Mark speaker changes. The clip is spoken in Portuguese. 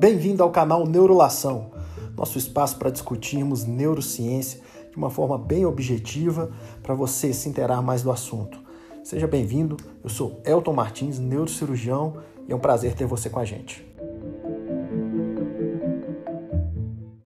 Speaker 1: Bem-vindo ao canal Neurolação, nosso espaço para discutirmos neurociência de uma forma bem objetiva para você se interar mais do assunto. Seja bem-vindo, eu sou Elton Martins, neurocirurgião, e é um prazer ter você com a gente.